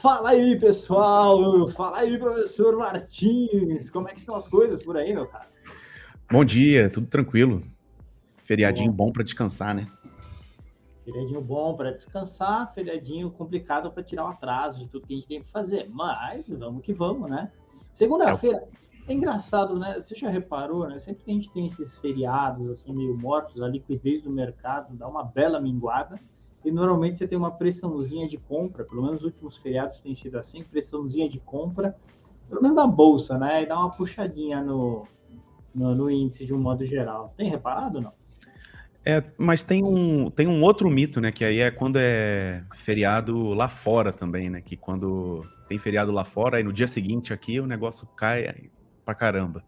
Fala aí, pessoal! Fala aí, professor Martins! Como é que estão as coisas por aí, meu cara? Bom dia, tudo tranquilo. Feriadinho bom, bom para descansar, né? Feriadinho bom para descansar, feriadinho complicado para tirar o atraso de tudo que a gente tem para fazer. Mas vamos que vamos, né? Segunda-feira, é engraçado, né? Você já reparou, né? Sempre que a gente tem esses feriados assim meio mortos, a liquidez do mercado dá uma bela minguada e normalmente você tem uma pressãozinha de compra, pelo menos os últimos feriados tem sido assim, pressãozinha de compra, pelo menos na bolsa, né? E dá uma puxadinha no, no, no índice de um modo geral. Tem reparado não? É, mas tem um, tem um outro mito, né? Que aí é quando é feriado lá fora também, né? Que quando tem feriado lá fora, e no dia seguinte aqui o negócio cai pra caramba.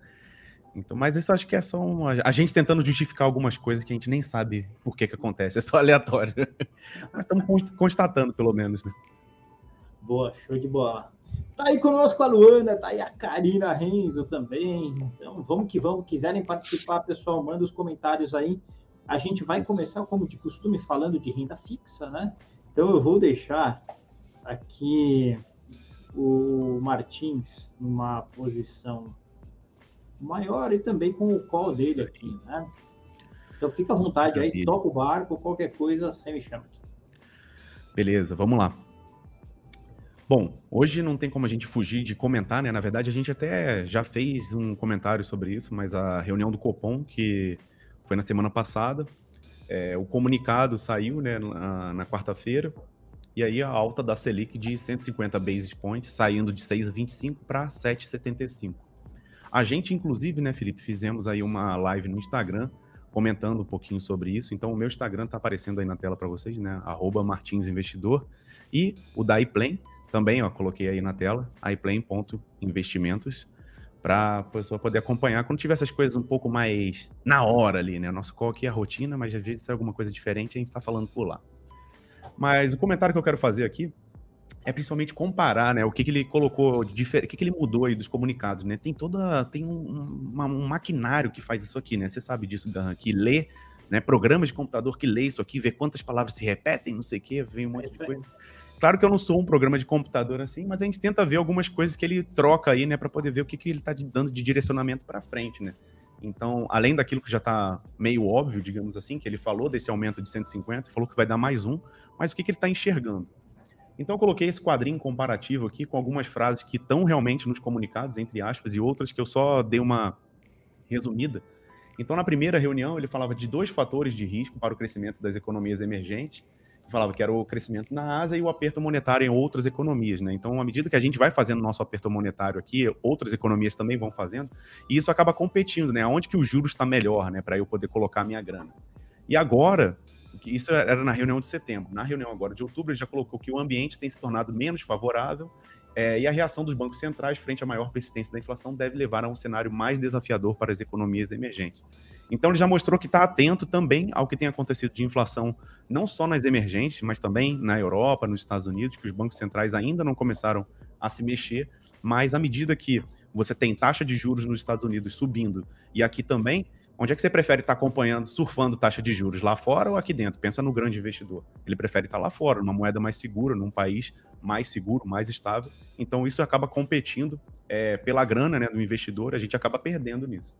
Então, mas isso acho que é só uma, a gente tentando justificar algumas coisas que a gente nem sabe por que que acontece, é só aleatório. mas estamos constatando, pelo menos, né? Boa, show de bola. Tá aí conosco a Luana, tá aí a Karina Renzo também. Então, vamos que vamos. Quiserem participar, pessoal, manda os comentários aí. A gente vai começar, como de costume, falando de renda fixa, né? Então, eu vou deixar aqui o Martins numa posição maior e também com o call dele aqui, né? Então fica à vontade aí, toca o barco, qualquer coisa, você me chama aqui. Beleza, vamos lá. Bom, hoje não tem como a gente fugir de comentar, né? Na verdade, a gente até já fez um comentário sobre isso, mas a reunião do Copom, que foi na semana passada, é, o comunicado saiu né, na, na quarta-feira, e aí a alta da Selic de 150 basis points, saindo de 6,25 para 7,75. A gente, inclusive, né, Felipe, fizemos aí uma live no Instagram comentando um pouquinho sobre isso. Então, o meu Instagram está aparecendo aí na tela para vocês, né? Arroba Martins Investidor. E o da iPlane também, ó, coloquei aí na tela, iplane.investimentos, para a pessoa poder acompanhar quando tiver essas coisas um pouco mais na hora ali, né? Nosso call aqui é a rotina, mas às vezes é alguma coisa diferente, a gente está falando por lá. Mas o comentário que eu quero fazer aqui é principalmente comparar, né, o que, que ele colocou de o que, que ele mudou aí dos comunicados, né? Tem toda, tem um, uma, um maquinário que faz isso aqui, né? Você sabe disso, Garran, que lê, né, programas de computador que lê isso aqui, vê quantas palavras se repetem, não sei o quê, vem um monte de coisa. Claro que eu não sou um programa de computador assim, mas a gente tenta ver algumas coisas que ele troca aí, né, para poder ver o que, que ele está dando de direcionamento para frente, né? Então, além daquilo que já está meio óbvio, digamos assim, que ele falou desse aumento de 150, falou que vai dar mais um, mas o que, que ele está enxergando? Então eu coloquei esse quadrinho comparativo aqui com algumas frases que estão realmente nos comunicados, entre aspas, e outras que eu só dei uma resumida. Então, na primeira reunião, ele falava de dois fatores de risco para o crescimento das economias emergentes. Falava que era o crescimento na Ásia e o aperto monetário em outras economias. Né? Então, à medida que a gente vai fazendo nosso aperto monetário aqui, outras economias também vão fazendo, e isso acaba competindo, né? Onde que o juros está melhor, né? Para eu poder colocar minha grana. E agora, isso era na reunião de setembro. Na reunião agora de outubro, ele já colocou que o ambiente tem se tornado menos favorável é, e a reação dos bancos centrais frente à maior persistência da inflação deve levar a um cenário mais desafiador para as economias emergentes. Então, ele já mostrou que está atento também ao que tem acontecido de inflação, não só nas emergentes, mas também na Europa, nos Estados Unidos, que os bancos centrais ainda não começaram a se mexer, mas à medida que você tem taxa de juros nos Estados Unidos subindo e aqui também, Onde é que você prefere estar acompanhando, surfando taxa de juros? Lá fora ou aqui dentro? Pensa no grande investidor. Ele prefere estar lá fora, numa moeda mais segura, num país mais seguro, mais estável. Então isso acaba competindo é, pela grana né, do investidor, a gente acaba perdendo nisso.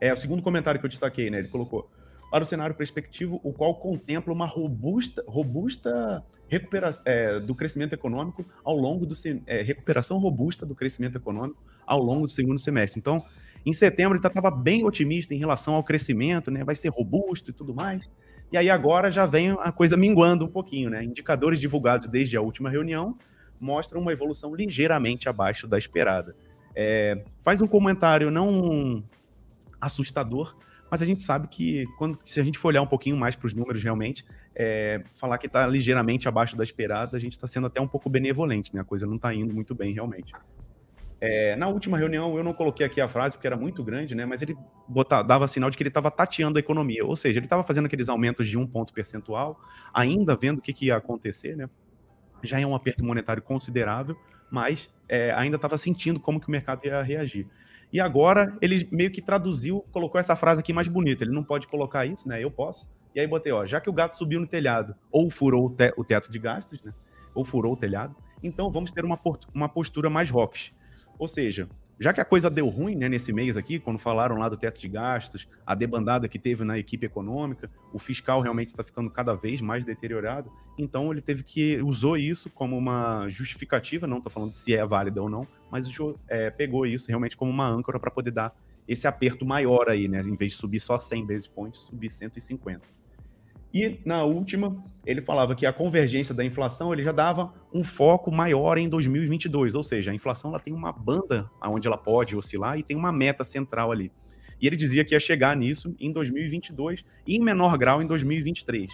É o segundo comentário que eu destaquei, né? Ele colocou para o cenário perspectivo, o qual contempla uma robusta, robusta recuperação é, do crescimento econômico ao longo do é, recuperação robusta do crescimento econômico ao longo do segundo semestre. Então, em setembro ele estava bem otimista em relação ao crescimento, né? Vai ser robusto e tudo mais. E aí agora já vem a coisa minguando um pouquinho, né? Indicadores divulgados desde a última reunião mostram uma evolução ligeiramente abaixo da esperada. É, faz um comentário não assustador, mas a gente sabe que quando se a gente for olhar um pouquinho mais para os números realmente, é, falar que está ligeiramente abaixo da esperada, a gente está sendo até um pouco benevolente, né? A coisa não está indo muito bem realmente. É, na última reunião, eu não coloquei aqui a frase porque era muito grande, né? Mas ele botava, dava sinal de que ele estava tateando a economia, ou seja, ele estava fazendo aqueles aumentos de um ponto percentual, ainda vendo o que, que ia acontecer, né? Já é um aperto monetário considerável, mas é, ainda estava sentindo como que o mercado ia reagir. E agora ele meio que traduziu, colocou essa frase aqui mais bonita. Ele não pode colocar isso, né? Eu posso. E aí botei, ó, já que o gato subiu no telhado ou furou o, te o teto de gastos, né? Ou furou o telhado, Então vamos ter uma, uma postura mais rocks. Ou seja, já que a coisa deu ruim né, nesse mês aqui, quando falaram lá do teto de gastos, a debandada que teve na equipe econômica, o fiscal realmente está ficando cada vez mais deteriorado, então ele teve que usou isso como uma justificativa, não estou falando se é válida ou não, mas é, pegou isso realmente como uma âncora para poder dar esse aperto maior aí, né? Em vez de subir só 100 basis points, subir 150. E na última, ele falava que a convergência da inflação ele já dava um foco maior em 2022, ou seja, a inflação ela tem uma banda onde ela pode oscilar e tem uma meta central ali. E ele dizia que ia chegar nisso em 2022 e em menor grau em 2023.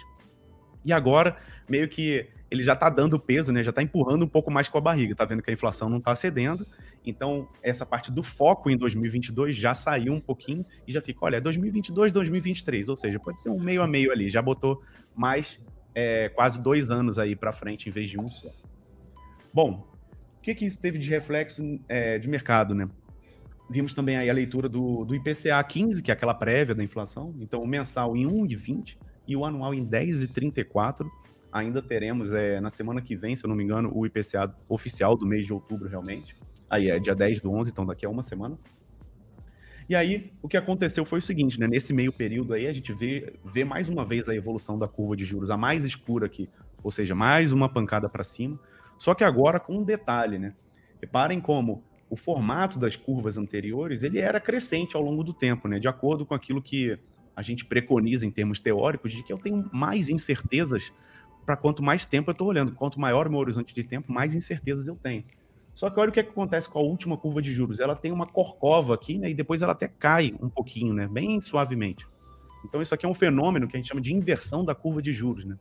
E agora, meio que ele já está dando peso, né? Já está empurrando um pouco mais com a barriga. Está vendo que a inflação não está cedendo. Então, essa parte do foco em 2022 já saiu um pouquinho e já fica, olha, 2022, 2023. Ou seja, pode ser um meio a meio ali. Já botou mais é, quase dois anos aí para frente em vez de um só. Bom, o que, que isso teve de reflexo é, de mercado, né? Vimos também aí a leitura do, do IPCA 15, que é aquela prévia da inflação. Então, o mensal em 1,20 e o anual em 10,34. Ainda teremos é, na semana que vem, se eu não me engano, o IPCA oficial do mês de outubro, realmente. Aí é dia 10 do 11, então daqui a uma semana. E aí, o que aconteceu foi o seguinte, né? Nesse meio período aí, a gente vê, vê mais uma vez a evolução da curva de juros, a mais escura aqui. Ou seja, mais uma pancada para cima. Só que agora com um detalhe, né? Reparem como o formato das curvas anteriores, ele era crescente ao longo do tempo, né? De acordo com aquilo que a gente preconiza em termos teóricos de que eu tenho mais incertezas para quanto mais tempo eu estou olhando. Quanto maior o meu horizonte de tempo, mais incertezas eu tenho. Só que olha o que, é que acontece com a última curva de juros. Ela tem uma corcova aqui, né? E depois ela até cai um pouquinho, né? Bem suavemente. Então isso aqui é um fenômeno que a gente chama de inversão da curva de juros, né?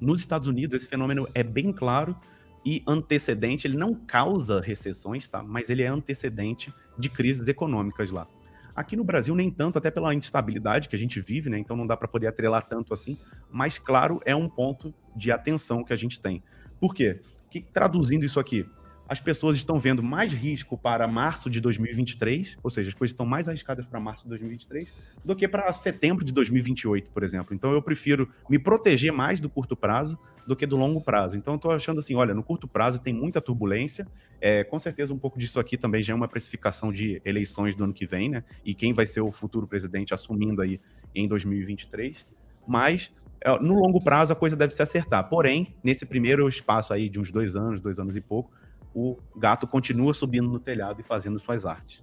Nos Estados Unidos, esse fenômeno é bem claro e antecedente. Ele não causa recessões, tá? Mas ele é antecedente de crises econômicas lá. Aqui no Brasil, nem tanto, até pela instabilidade que a gente vive, né? Então não dá para poder atrelar tanto assim. Mas, claro, é um ponto de atenção que a gente tem. Por quê? Que, traduzindo isso aqui, as pessoas estão vendo mais risco para março de 2023, ou seja, as coisas estão mais arriscadas para março de 2023 do que para setembro de 2028, por exemplo. Então eu prefiro me proteger mais do curto prazo do que do longo prazo. Então eu estou achando assim, olha, no curto prazo tem muita turbulência, é, com certeza um pouco disso aqui também já é uma precificação de eleições do ano que vem, né? E quem vai ser o futuro presidente assumindo aí em 2023, mas é, no longo prazo a coisa deve se acertar. Porém, nesse primeiro espaço aí de uns dois anos, dois anos e pouco, o gato continua subindo no telhado e fazendo suas artes.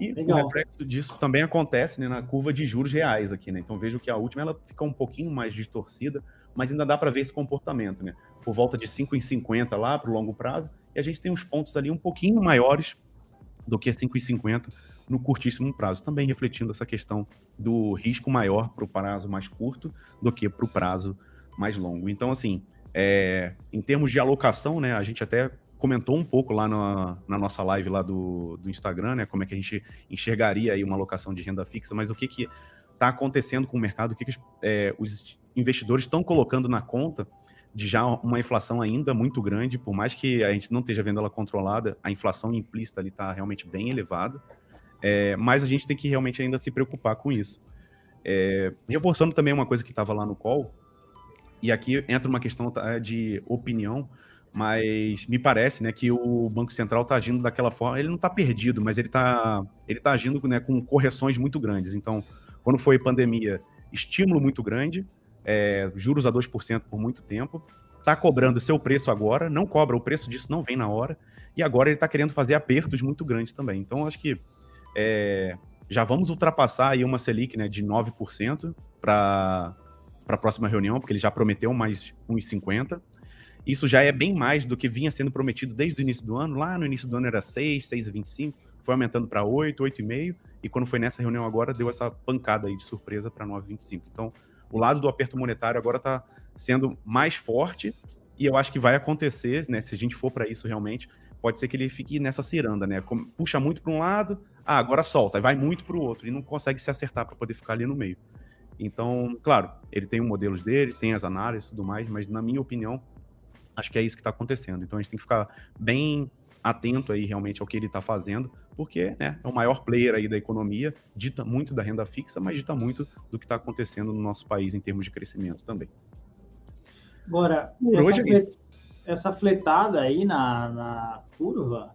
E Legal. o reflexo disso também acontece né, na curva de juros reais aqui, né? Então vejo que a última ela fica um pouquinho mais distorcida, mas ainda dá para ver esse comportamento, né? Por volta de 5,50 lá para o longo prazo, e a gente tem uns pontos ali um pouquinho maiores do que 5,50 no curtíssimo prazo, também refletindo essa questão do risco maior para o prazo mais curto do que para o prazo mais longo. Então, assim, é, em termos de alocação, né, a gente até comentou um pouco lá na, na, nossa live lá do, do Instagram, né? Como é que a gente enxergaria aí uma alocação de renda fixa, mas o que que está acontecendo com o mercado, o que, que é, os investidores estão colocando na conta de já uma inflação ainda muito grande, por mais que a gente não esteja vendo ela controlada, a inflação implícita ali está realmente bem elevada, é, mas a gente tem que realmente ainda se preocupar com isso. É, reforçando também uma coisa que estava lá no call, e aqui entra uma questão tá, de opinião, mas me parece, né, que o Banco Central está agindo daquela forma. Ele não está perdido, mas ele está ele tá agindo né, com correções muito grandes. Então, quando foi pandemia, estímulo muito grande, é, juros a 2% por muito tempo, está cobrando seu preço agora, não cobra, o preço disso não vem na hora, e agora ele está querendo fazer apertos muito grandes também. Então, acho que é, já vamos ultrapassar aí uma Selic né, de 9% para a próxima reunião, porque ele já prometeu mais 1,50%. Isso já é bem mais do que vinha sendo prometido desde o início do ano. Lá no início do ano era 6, 6,25, foi aumentando para 8, 8,5, e quando foi nessa reunião agora, deu essa pancada aí de surpresa para 9,25. Então, o lado do aperto monetário agora está sendo mais forte, e eu acho que vai acontecer, né? Se a gente for para isso realmente, pode ser que ele fique nessa ciranda, né? Puxa muito para um lado, ah, agora solta, vai muito para o outro, e não consegue se acertar para poder ficar ali no meio. Então, claro, ele tem os modelos dele, tem as análises e tudo mais, mas na minha opinião, Acho que é isso que está acontecendo. Então a gente tem que ficar bem atento aí realmente ao que ele está fazendo, porque né, é o maior player aí da economia, dita muito da renda fixa, mas dita muito do que está acontecendo no nosso país em termos de crescimento também. Agora, Por hoje é, essa fletada aí na, na curva,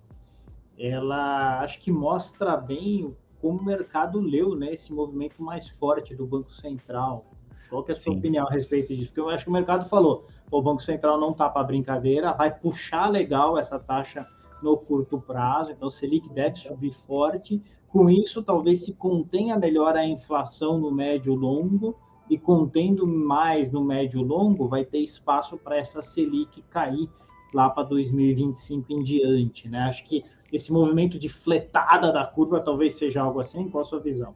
ela acho que mostra bem como o mercado leu né, esse movimento mais forte do Banco Central. Qual que é a sua Sim. opinião a respeito disso? Porque eu acho que o mercado falou, o Banco Central não está para brincadeira, vai puxar legal essa taxa no curto prazo, então o Selic deve subir forte. Com isso, talvez se contenha melhor a inflação no médio e longo, e contendo mais no médio e longo, vai ter espaço para essa Selic cair lá para 2025 em diante, né? Acho que esse movimento de fletada da curva talvez seja algo assim. Qual a sua visão?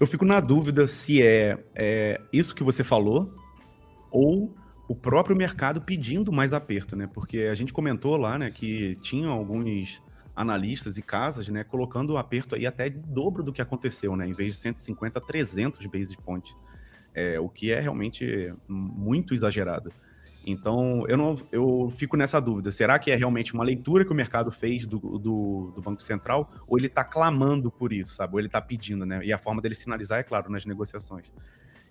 Eu fico na dúvida se é, é isso que você falou ou o próprio mercado pedindo mais aperto, né? Porque a gente comentou lá, né, que tinham alguns analistas e casas, né, colocando o aperto aí até dobro do que aconteceu, né, em vez de 150 300 basis points, é, o que é realmente muito exagerado. Então, eu não, eu fico nessa dúvida. Será que é realmente uma leitura que o mercado fez do, do, do Banco Central, ou ele está clamando por isso, sabe? Ou ele está pedindo, né? E a forma dele sinalizar é claro nas negociações.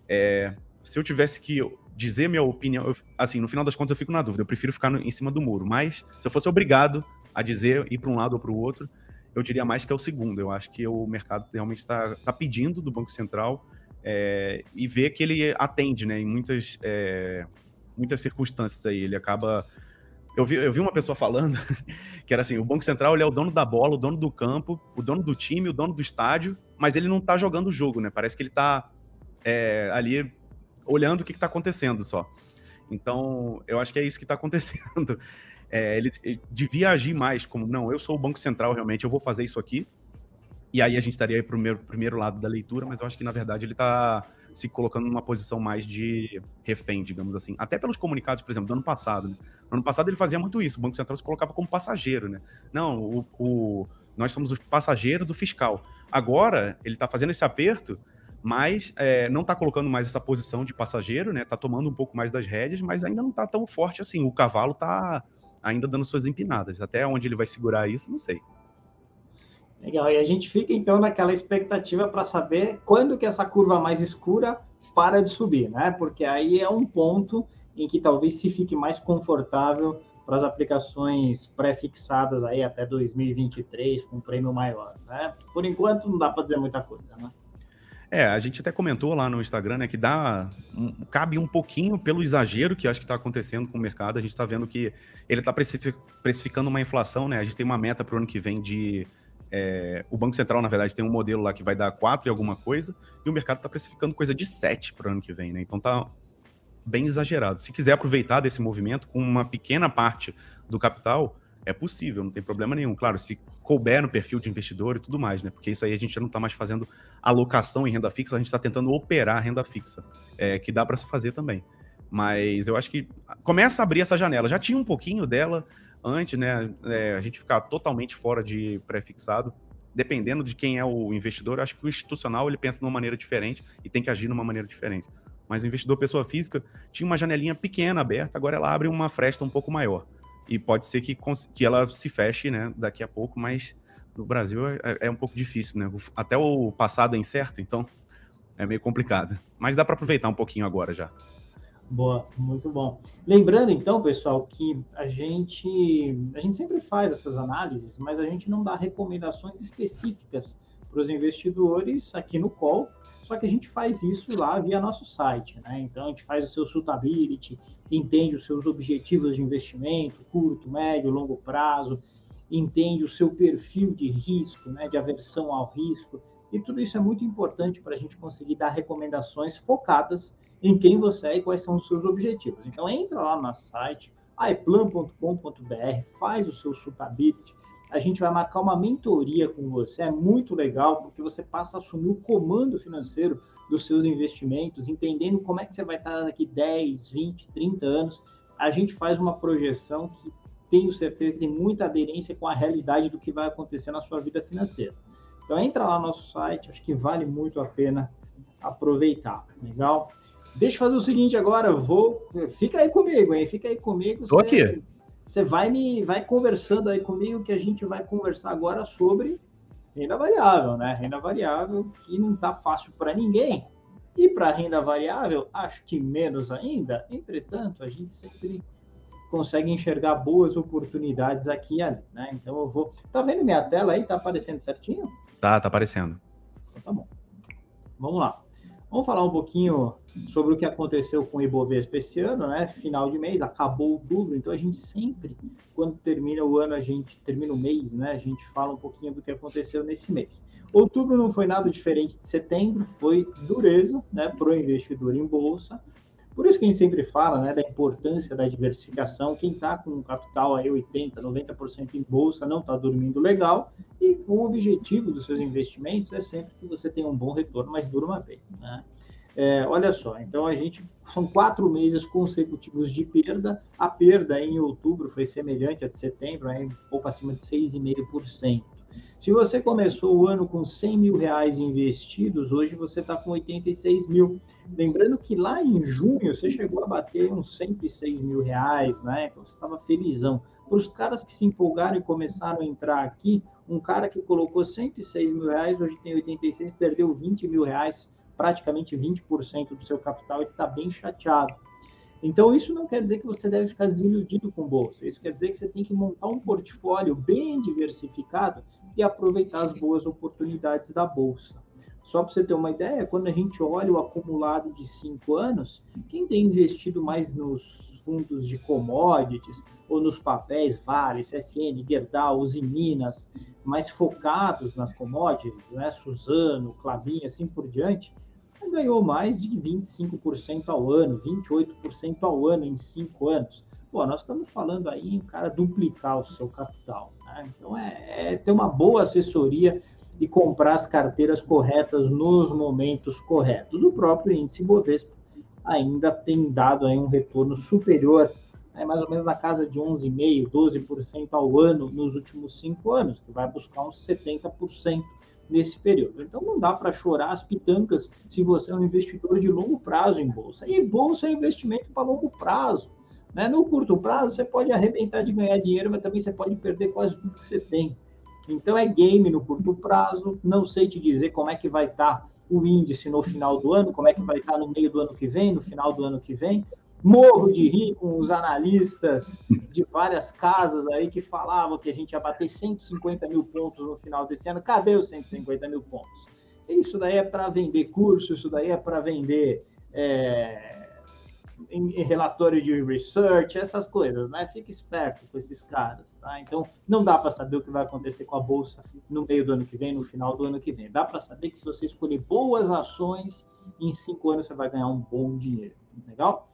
É, se eu tivesse que dizer minha opinião, eu, assim, no final das contas eu fico na dúvida. Eu prefiro ficar no, em cima do muro. Mas se eu fosse obrigado a dizer ir para um lado ou para o outro, eu diria mais que é o segundo. Eu acho que o mercado realmente está tá pedindo do Banco Central é, e vê que ele atende, né? Em muitas é, muitas circunstâncias aí. Ele acaba. Eu vi, eu vi uma pessoa falando que era assim: o Banco Central ele é o dono da bola, o dono do campo, o dono do time, o dono do estádio, mas ele não tá jogando o jogo, né? Parece que ele tá é, ali olhando o que, que tá acontecendo só. Então, eu acho que é isso que está acontecendo. É, ele, ele, devia agir mais como, não, eu sou o Banco Central, realmente, eu vou fazer isso aqui. E aí a gente estaria para o primeiro, primeiro lado da leitura, mas eu acho que, na verdade, ele está se colocando numa posição mais de refém, digamos assim. Até pelos comunicados, por exemplo, do ano passado. Né? No ano passado ele fazia muito isso, o Banco Central se colocava como passageiro, né? Não, o, o nós somos o passageiro do fiscal. Agora, ele está fazendo esse aperto, mas é, não está colocando mais essa posição de passageiro, né? Está tomando um pouco mais das rédeas, mas ainda não está tão forte assim. O cavalo está ainda dando suas empinadas. Até onde ele vai segurar isso, não sei. Legal, e a gente fica então naquela expectativa para saber quando que essa curva mais escura para de subir, né? Porque aí é um ponto em que talvez se fique mais confortável para as aplicações pré-fixadas aí até 2023 com um prêmio maior, né? Por enquanto não dá para dizer muita coisa, né? É, a gente até comentou lá no Instagram, né, que dá um, cabe um pouquinho pelo exagero que acho que está acontecendo com o mercado. A gente está vendo que ele está precificando uma inflação, né? A gente tem uma meta para o ano que vem de é, o Banco Central, na verdade, tem um modelo lá que vai dar 4 e alguma coisa, e o mercado está precificando coisa de 7 para o ano que vem, né? Então tá bem exagerado. Se quiser aproveitar desse movimento com uma pequena parte do capital, é possível, não tem problema nenhum. Claro, se couber no perfil de investidor e tudo mais, né? Porque isso aí a gente já não está mais fazendo alocação em renda fixa, a gente está tentando operar renda fixa, é, que dá para se fazer também. Mas eu acho que começa a abrir essa janela. Já tinha um pouquinho dela, antes, né, é, a gente ficar totalmente fora de pré-fixado, dependendo de quem é o investidor, acho que o institucional ele pensa de uma maneira diferente e tem que agir de uma maneira diferente. Mas o investidor pessoa física tinha uma janelinha pequena aberta, agora ela abre uma fresta um pouco maior. E pode ser que, que ela se feche né, daqui a pouco, mas no Brasil é, é um pouco difícil, né? Até o passado é incerto, então é meio complicado. Mas dá para aproveitar um pouquinho agora já. Boa, muito bom. Lembrando então, pessoal, que a gente a gente sempre faz essas análises, mas a gente não dá recomendações específicas para os investidores aqui no call, só que a gente faz isso lá via nosso site, né? Então a gente faz o seu suitability, entende os seus objetivos de investimento, curto, médio, longo prazo, entende o seu perfil de risco, né, de aversão ao risco, e tudo isso é muito importante para a gente conseguir dar recomendações focadas em quem você é e quais são os seus objetivos. Então, entra lá no site, aiplan.com.br, faz o seu suitability, a gente vai marcar uma mentoria com você, é muito legal, porque você passa a assumir o comando financeiro dos seus investimentos, entendendo como é que você vai estar daqui 10, 20, 30 anos. A gente faz uma projeção que tenho certeza que tem muita aderência com a realidade do que vai acontecer na sua vida financeira. Então entra lá no nosso site, acho que vale muito a pena aproveitar. Legal? Deixa eu fazer o seguinte agora, vou. Fica aí comigo, hein? Fica aí comigo. Tô você, aqui. Você vai me vai conversando aí comigo que a gente vai conversar agora sobre renda variável, né? Renda variável que não tá fácil para ninguém. E para renda variável, acho que menos ainda. Entretanto, a gente sempre consegue enxergar boas oportunidades aqui e ali, né? Então eu vou. Tá vendo minha tela aí? Tá aparecendo certinho? Tá, tá aparecendo. Então, tá bom. Vamos lá. Vamos falar um pouquinho sobre o que aconteceu com o Ibovespa esse ano, né? Final de mês, acabou outubro, então a gente sempre, quando termina o ano, a gente termina o mês, né? A gente fala um pouquinho do que aconteceu nesse mês. Outubro não foi nada diferente de setembro, foi dureza, né, para o investidor em bolsa. Por isso que a gente sempre fala, né, da importância da diversificação. Quem está com um capital aí 80, 90% em bolsa não está dormindo legal. E o objetivo dos seus investimentos é sempre que você tenha um bom retorno, mas durma bem, né? É, olha só, então a gente são quatro meses consecutivos de perda. A perda em outubro foi semelhante à de setembro, é um pouco acima de 6,5%. Se você começou o ano com 100 mil reais investidos, hoje você está com 86 mil. Lembrando que lá em junho você chegou a bater uns 106 mil reais, né? Então você estava felizão. Para os caras que se empolgaram e começaram a entrar aqui, um cara que colocou 106 mil reais, hoje tem 86, perdeu 20 mil reais praticamente 20% do seu capital e está bem chateado. Então, isso não quer dizer que você deve ficar desiludido com bolsa. Isso quer dizer que você tem que montar um portfólio bem diversificado e aproveitar as boas oportunidades da bolsa. Só para você ter uma ideia, quando a gente olha o acumulado de cinco anos, quem tem investido mais nos fundos de commodities ou nos papéis Vale, CSN, Gerdau, Usiminas, mais focados nas commodities, né, Suzano, Clabin, assim por diante, ganhou mais de 25% ao ano, 28% ao ano em cinco anos. Pô, nós estamos falando aí em cara duplicar o seu capital. Então é, é ter uma boa assessoria e comprar as carteiras corretas nos momentos corretos. O próprio índice Bovespa ainda tem dado aí um retorno superior, né, mais ou menos na casa de 11,5%, 12% ao ano nos últimos cinco anos, que vai buscar uns 70% nesse período. Então não dá para chorar as pitancas se você é um investidor de longo prazo em bolsa. E bolsa é investimento para longo prazo. Né? No curto prazo você pode arrebentar de ganhar dinheiro, mas também você pode perder quase tudo que você tem. Então é game no curto prazo. Não sei te dizer como é que vai estar tá o índice no final do ano, como é que vai estar tá no meio do ano que vem, no final do ano que vem, morro de rir com os analistas de várias casas aí que falavam que a gente ia bater 150 mil pontos no final desse ano. Cadê os 150 mil pontos? Isso daí é para vender curso, isso daí é para vender é, em, em, relatório de research, essas coisas, né? Fique esperto com esses caras, tá? Então, não dá para saber o que vai acontecer com a bolsa no meio do ano que vem, no final do ano que vem. Dá para saber que se você escolher boas ações, em cinco anos você vai ganhar um bom dinheiro. Legal?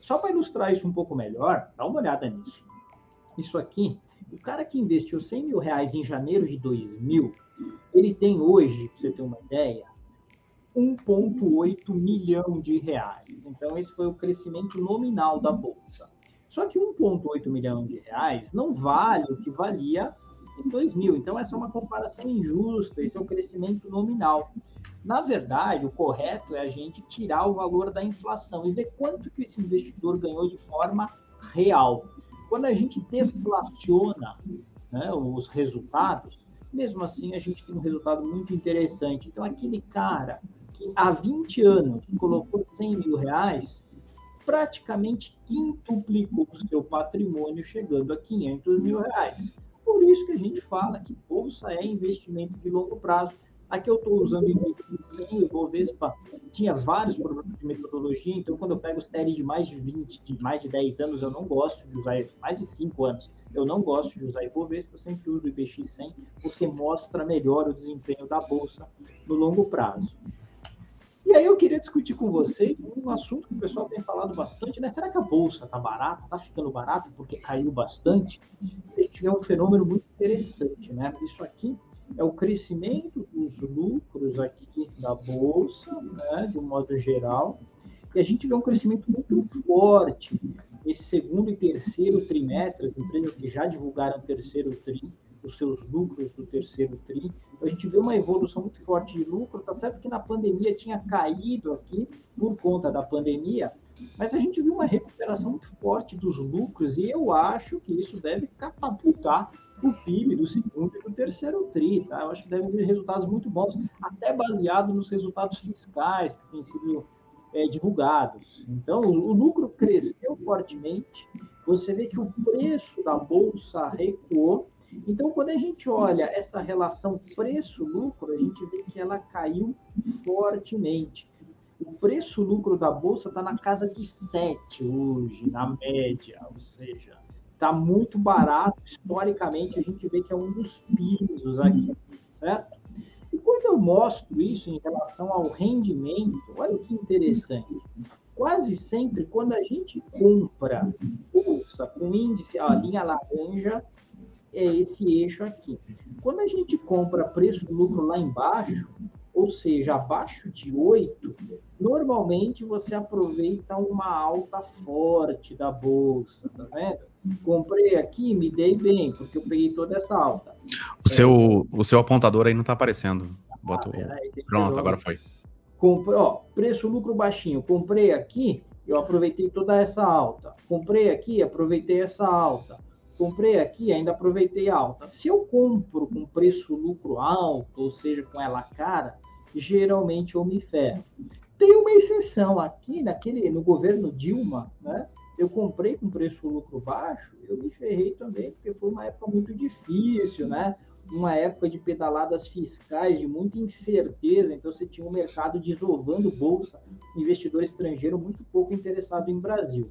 Só para ilustrar isso um pouco melhor, dá uma olhada nisso. Isso aqui, o cara que investiu 100 mil reais em janeiro de 2000, ele tem hoje, para você ter uma ideia, 1,8 milhão de reais. Então, esse foi o crescimento nominal da Bolsa. Só que 1,8 milhão de reais não vale o que valia em 2000. Então, essa é uma comparação injusta, esse é o crescimento nominal. Na verdade, o correto é a gente tirar o valor da inflação e ver quanto que esse investidor ganhou de forma real. Quando a gente deflaciona né, os resultados, mesmo assim a gente tem um resultado muito interessante. Então, aquele cara que há 20 anos colocou 100 mil reais, praticamente quintuplicou o seu patrimônio, chegando a 500 mil reais. Por isso que a gente fala que bolsa é investimento de longo prazo. Aqui eu estou usando o sem o Bovespa tinha vários problemas de metodologia, então quando eu pego série de mais de 20, de mais de 10 anos, eu não gosto de usar, mais de 5 anos, eu não gosto de usar Ibovespa, eu sempre uso o IBX 100, porque mostra melhor o desempenho da bolsa no longo prazo. E aí eu queria discutir com vocês um assunto que o pessoal tem falado bastante, né? Será que a bolsa está barata? Está ficando barata porque caiu bastante? A gente vê um fenômeno muito interessante, né? Isso aqui é o crescimento dos lucros aqui da bolsa, né? De um modo geral. E a gente vê um crescimento muito forte nesse segundo e terceiro trimestre, as empresas que já divulgaram terceiro tri, os seus lucros do terceiro tri. A gente vê uma evolução muito forte de lucro, tá certo que na pandemia tinha caído aqui por conta da pandemia, mas a gente viu uma recuperação muito forte dos lucros e eu acho que isso deve catapultar o PIB do segundo e do terceiro TRI. Tá? Eu acho que deve vir resultados muito bons, até baseado nos resultados fiscais que têm sido é, divulgados. Então, o, o lucro cresceu fortemente você vê que o preço da bolsa recuou. Então, quando a gente olha essa relação preço-lucro, a gente vê que ela caiu fortemente. O preço-lucro da bolsa está na casa de 7 hoje, na média, ou seja, está muito barato. Historicamente, a gente vê que é um dos pisos aqui, certo? E quando eu mostro isso em relação ao rendimento, olha que interessante quase sempre, quando a gente compra bolsa com índice, a linha laranja é esse eixo aqui. Quando a gente compra preço-lucro lá embaixo, ou seja, abaixo de 8, normalmente você aproveita uma alta forte da bolsa, tá vendo? Comprei aqui, me dei bem, porque eu peguei toda essa alta. O, é, seu, o seu apontador aí não está aparecendo. Bota ah, aí, Pronto, agora foi. Comprei, ó, preço lucro baixinho. Comprei aqui, eu aproveitei toda essa alta. Comprei aqui, aproveitei essa alta. Comprei aqui, ainda aproveitei alta. Se eu compro com preço lucro alto, ou seja, com ela cara, geralmente eu me ferro. Tem uma exceção aqui naquele no governo Dilma, né? Eu comprei com preço lucro baixo, eu me ferrei também, porque foi uma época muito difícil, né? uma época de pedaladas fiscais, de muita incerteza, então você tinha um mercado desovando bolsa, investidor estrangeiro muito pouco interessado em Brasil.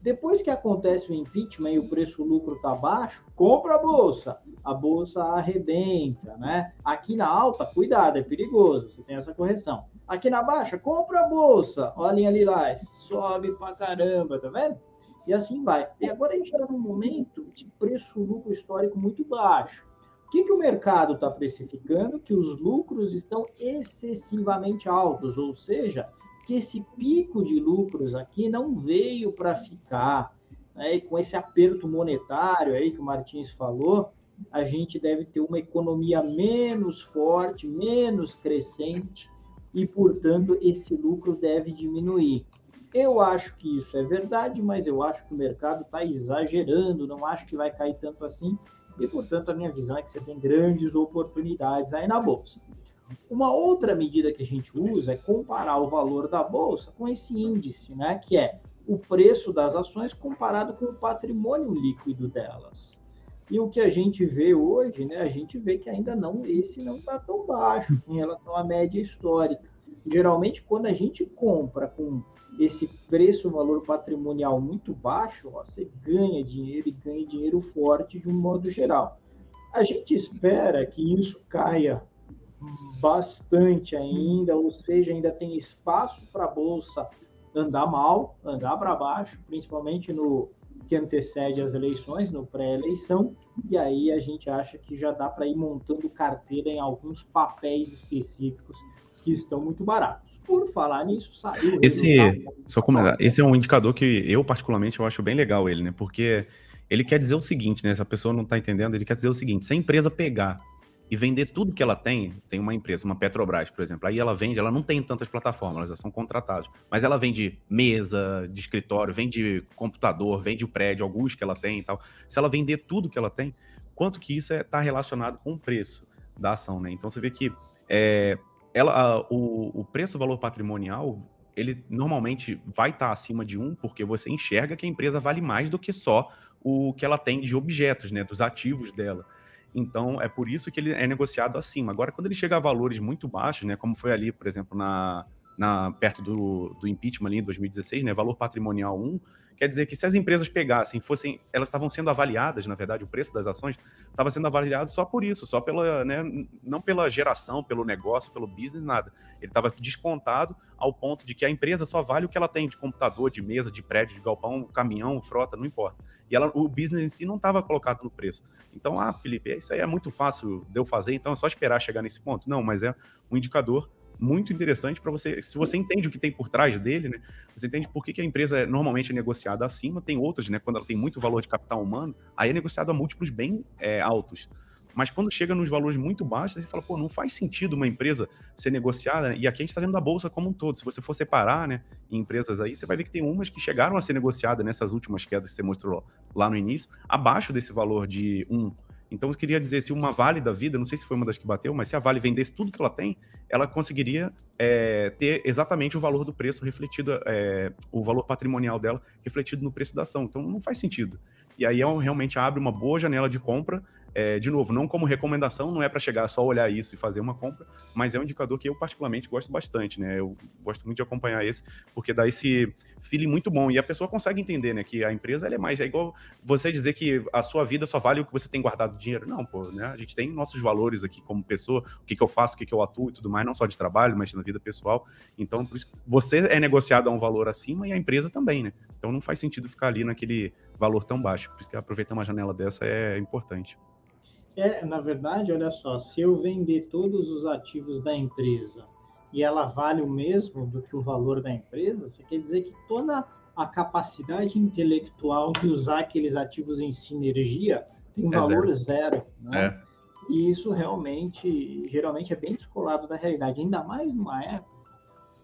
Depois que acontece o impeachment e o preço-lucro está baixo, compra a bolsa. A bolsa arrebenta, né? Aqui na alta, cuidado, é perigoso, você tem essa correção. Aqui na baixa, compra a bolsa. Olhem ali lá, sobe pra caramba, tá vendo? E assim vai. E agora a gente está num momento de preço-lucro histórico muito baixo. O que, que o mercado está precificando? Que os lucros estão excessivamente altos, ou seja, que esse pico de lucros aqui não veio para ficar. Né? Com esse aperto monetário aí que o Martins falou, a gente deve ter uma economia menos forte, menos crescente, e, portanto, esse lucro deve diminuir. Eu acho que isso é verdade, mas eu acho que o mercado está exagerando, não acho que vai cair tanto assim, e, portanto, a minha visão é que você tem grandes oportunidades aí na bolsa. Uma outra medida que a gente usa é comparar o valor da bolsa com esse índice, né, que é o preço das ações comparado com o patrimônio líquido delas. E o que a gente vê hoje, né, a gente vê que ainda não esse não está tão baixo em relação à média histórica. Geralmente, quando a gente compra com esse preço, valor patrimonial muito baixo, ó, você ganha dinheiro e ganha dinheiro forte de um modo geral. A gente espera que isso caia bastante ainda, ou seja, ainda tem espaço para a bolsa andar mal, andar para baixo, principalmente no que antecede as eleições, no pré-eleição, e aí a gente acha que já dá para ir montando carteira em alguns papéis específicos que estão muito baratos. Por falar nisso, saiu. Esse, só comentar, esse é um indicador que eu, particularmente, eu acho bem legal ele, né? Porque ele quer dizer o seguinte, né? Se a pessoa não está entendendo, ele quer dizer o seguinte: se a empresa pegar e vender tudo que ela tem, tem uma empresa, uma Petrobras, por exemplo, aí ela vende, ela não tem tantas plataformas, elas são contratadas, mas ela vende mesa de escritório, vende computador, vende o prédio, alguns que ela tem e tal. Se ela vender tudo que ela tem, quanto que isso está é, tá relacionado com o preço da ação, né? Então você vê que é, ela, a, o, o preço valor patrimonial, ele normalmente vai estar tá acima de um, porque você enxerga que a empresa vale mais do que só o que ela tem de objetos, né, dos ativos dela. Então, é por isso que ele é negociado acima. Agora, quando ele chega a valores muito baixos, né, como foi ali, por exemplo, na, na perto do, do impeachment ali em 2016, né, valor patrimonial 1, Quer dizer que se as empresas pegassem, fossem, elas estavam sendo avaliadas, na verdade, o preço das ações estava sendo avaliado só por isso, só pela, né, não pela geração, pelo negócio, pelo business, nada. Ele estava descontado ao ponto de que a empresa só vale o que ela tem de computador, de mesa, de prédio, de galpão, caminhão, frota, não importa. E ela, o business em si não estava colocado no preço. Então, ah, Felipe, isso aí é muito fácil de eu fazer, então é só esperar chegar nesse ponto. Não, mas é um indicador muito interessante para você, se você entende o que tem por trás dele, né? Você entende por que, que a empresa é, normalmente é negociada acima, tem outras, né? Quando ela tem muito valor de capital humano, aí é negociado a múltiplos bem é, altos. Mas quando chega nos valores muito baixos, você fala, pô, não faz sentido uma empresa ser negociada, né? e aqui a gente está vendo da bolsa como um todo. Se você for separar, né, em empresas aí, você vai ver que tem umas que chegaram a ser negociadas nessas últimas quedas que você mostrou lá no início, abaixo desse valor de um Então, eu queria dizer, se uma Vale da vida, não sei se foi uma das que bateu, mas se a Vale vendesse tudo que ela tem, ela conseguiria é, ter exatamente o valor do preço refletido, é, o valor patrimonial dela refletido no preço da ação. Então, não faz sentido. E aí, é realmente abre uma boa janela de compra é, de novo, não como recomendação, não é para chegar só olhar isso e fazer uma compra, mas é um indicador que eu particularmente gosto bastante, né? Eu gosto muito de acompanhar esse, porque dá esse feeling muito bom e a pessoa consegue entender, né, que a empresa é mais é igual você dizer que a sua vida só vale o que você tem guardado dinheiro. Não, pô, né? A gente tem nossos valores aqui como pessoa, o que, que eu faço, o que, que eu atuo e tudo mais, não só de trabalho, mas na vida pessoal. Então, por isso você é negociado a um valor acima e a empresa também, né? Então não faz sentido ficar ali naquele valor tão baixo. Por isso que aproveitar uma janela dessa é importante. É, na verdade, olha só, se eu vender todos os ativos da empresa e ela vale o mesmo do que o valor da empresa, isso quer dizer que toda a capacidade intelectual de usar aqueles ativos em sinergia tem um é valor zero, zero né? É. E isso realmente, geralmente é bem descolado da realidade, ainda mais numa época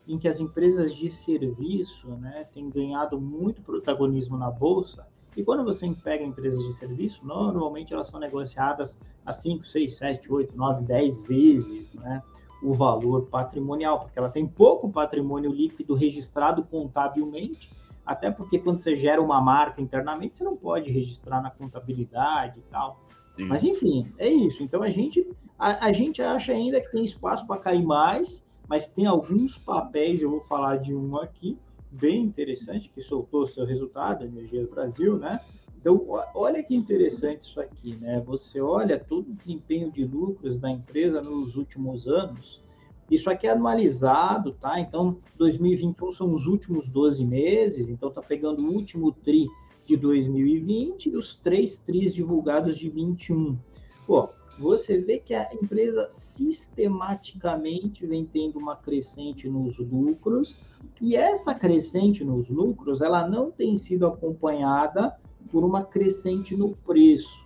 em que as empresas de serviço né, têm ganhado muito protagonismo na bolsa e quando você pega empresas de serviço, normalmente elas são negociadas a 5, 6, 7, 8, 9, 10 vezes né, o valor patrimonial, porque ela tem pouco patrimônio líquido registrado contabilmente, até porque quando você gera uma marca internamente, você não pode registrar na contabilidade e tal. Isso. Mas enfim, é isso. Então a gente, a, a gente acha ainda que tem espaço para cair mais, mas tem alguns papéis, eu vou falar de um aqui, bem interessante, que soltou seu resultado, Energia do Brasil, né? Então, olha que interessante isso aqui, né? Você olha todo o desempenho de lucros da empresa nos últimos anos, isso aqui é anualizado, tá? Então, 2021 são os últimos 12 meses, então tá pegando o último TRI de 2020 e os três TRIs divulgados de 21. Pô, você vê que a empresa sistematicamente vem tendo uma crescente nos lucros, e essa crescente nos lucros, ela não tem sido acompanhada por uma crescente no preço.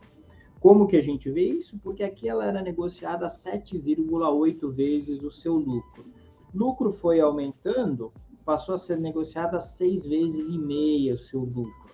Como que a gente vê isso? Porque aqui ela era negociada 7,8 vezes o seu lucro. Lucro foi aumentando, passou a ser negociada seis vezes e meia o seu lucro.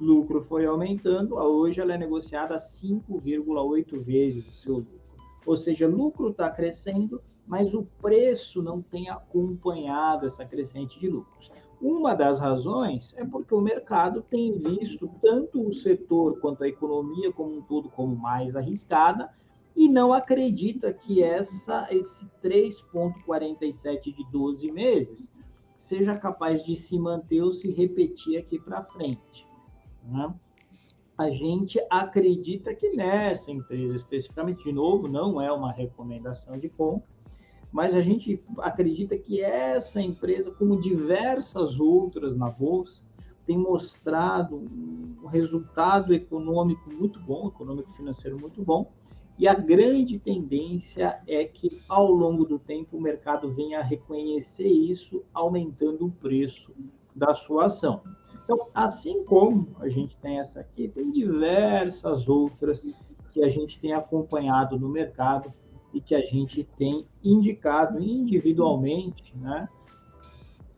Lucro foi aumentando, hoje ela é negociada 5,8 vezes o seu lucro. Ou seja, lucro está crescendo, mas o preço não tem acompanhado essa crescente de lucros. Uma das razões é porque o mercado tem visto tanto o setor quanto a economia como um todo como mais arriscada e não acredita que essa esse 3.47 de 12 meses seja capaz de se manter ou se repetir aqui para frente. Né? A gente acredita que nessa empresa especificamente, de novo, não é uma recomendação de compra, mas a gente acredita que essa empresa, como diversas outras na bolsa, tem mostrado um resultado econômico muito bom, econômico financeiro muito bom, e a grande tendência é que ao longo do tempo o mercado venha a reconhecer isso, aumentando o preço da sua ação. Então, assim como a gente tem essa aqui, tem diversas outras que a gente tem acompanhado no mercado e que a gente tem indicado individualmente, né,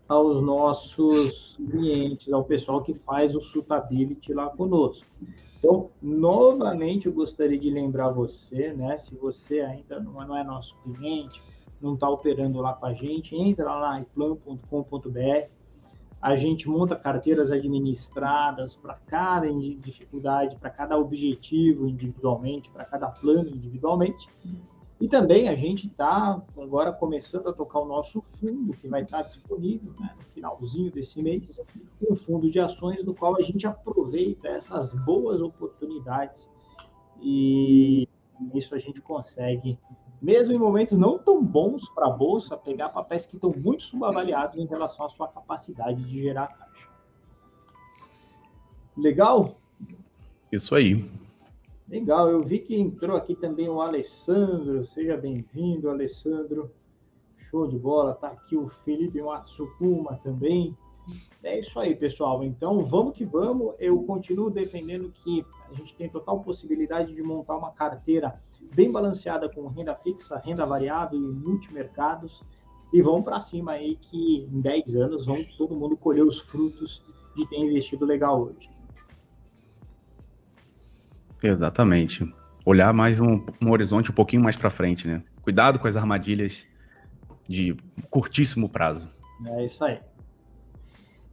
aos nossos clientes, ao pessoal que faz o suitability lá conosco. Então, novamente, eu gostaria de lembrar você, né, se você ainda não é nosso cliente, não está operando lá com a gente, entra lá em plan.com.br, a gente monta carteiras administradas para cada dificuldade, para cada objetivo individualmente, para cada plano individualmente. E também a gente está agora começando a tocar o nosso fundo, que vai estar disponível né, no finalzinho desse mês, um fundo de ações no qual a gente aproveita essas boas oportunidades e isso a gente consegue, mesmo em momentos não tão bons para a Bolsa, pegar papéis que estão muito subavaliados em relação à sua capacidade de gerar caixa. Legal? Isso aí. Legal, eu vi que entrou aqui também o Alessandro. Seja bem-vindo, Alessandro. Show de bola. Tá aqui o Felipe Matsukuma também. É isso aí, pessoal. Então, vamos que vamos. Eu continuo defendendo que a gente tem total possibilidade de montar uma carteira bem balanceada com renda fixa, renda variável e multimercados. E vamos para cima aí que em 10 anos vamos todo mundo colher os frutos de ter investido legal hoje. Exatamente. olhar mais um, um horizonte um pouquinho mais para frente, né? Cuidado com as armadilhas de curtíssimo prazo. É isso aí.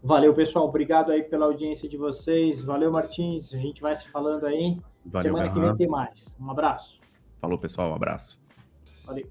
Valeu, pessoal. Obrigado aí pela audiência de vocês. Valeu, Martins. A gente vai se falando aí. Valeu, Semana Garran. que vem tem mais. Um abraço. Falou, pessoal. Um abraço. Valeu.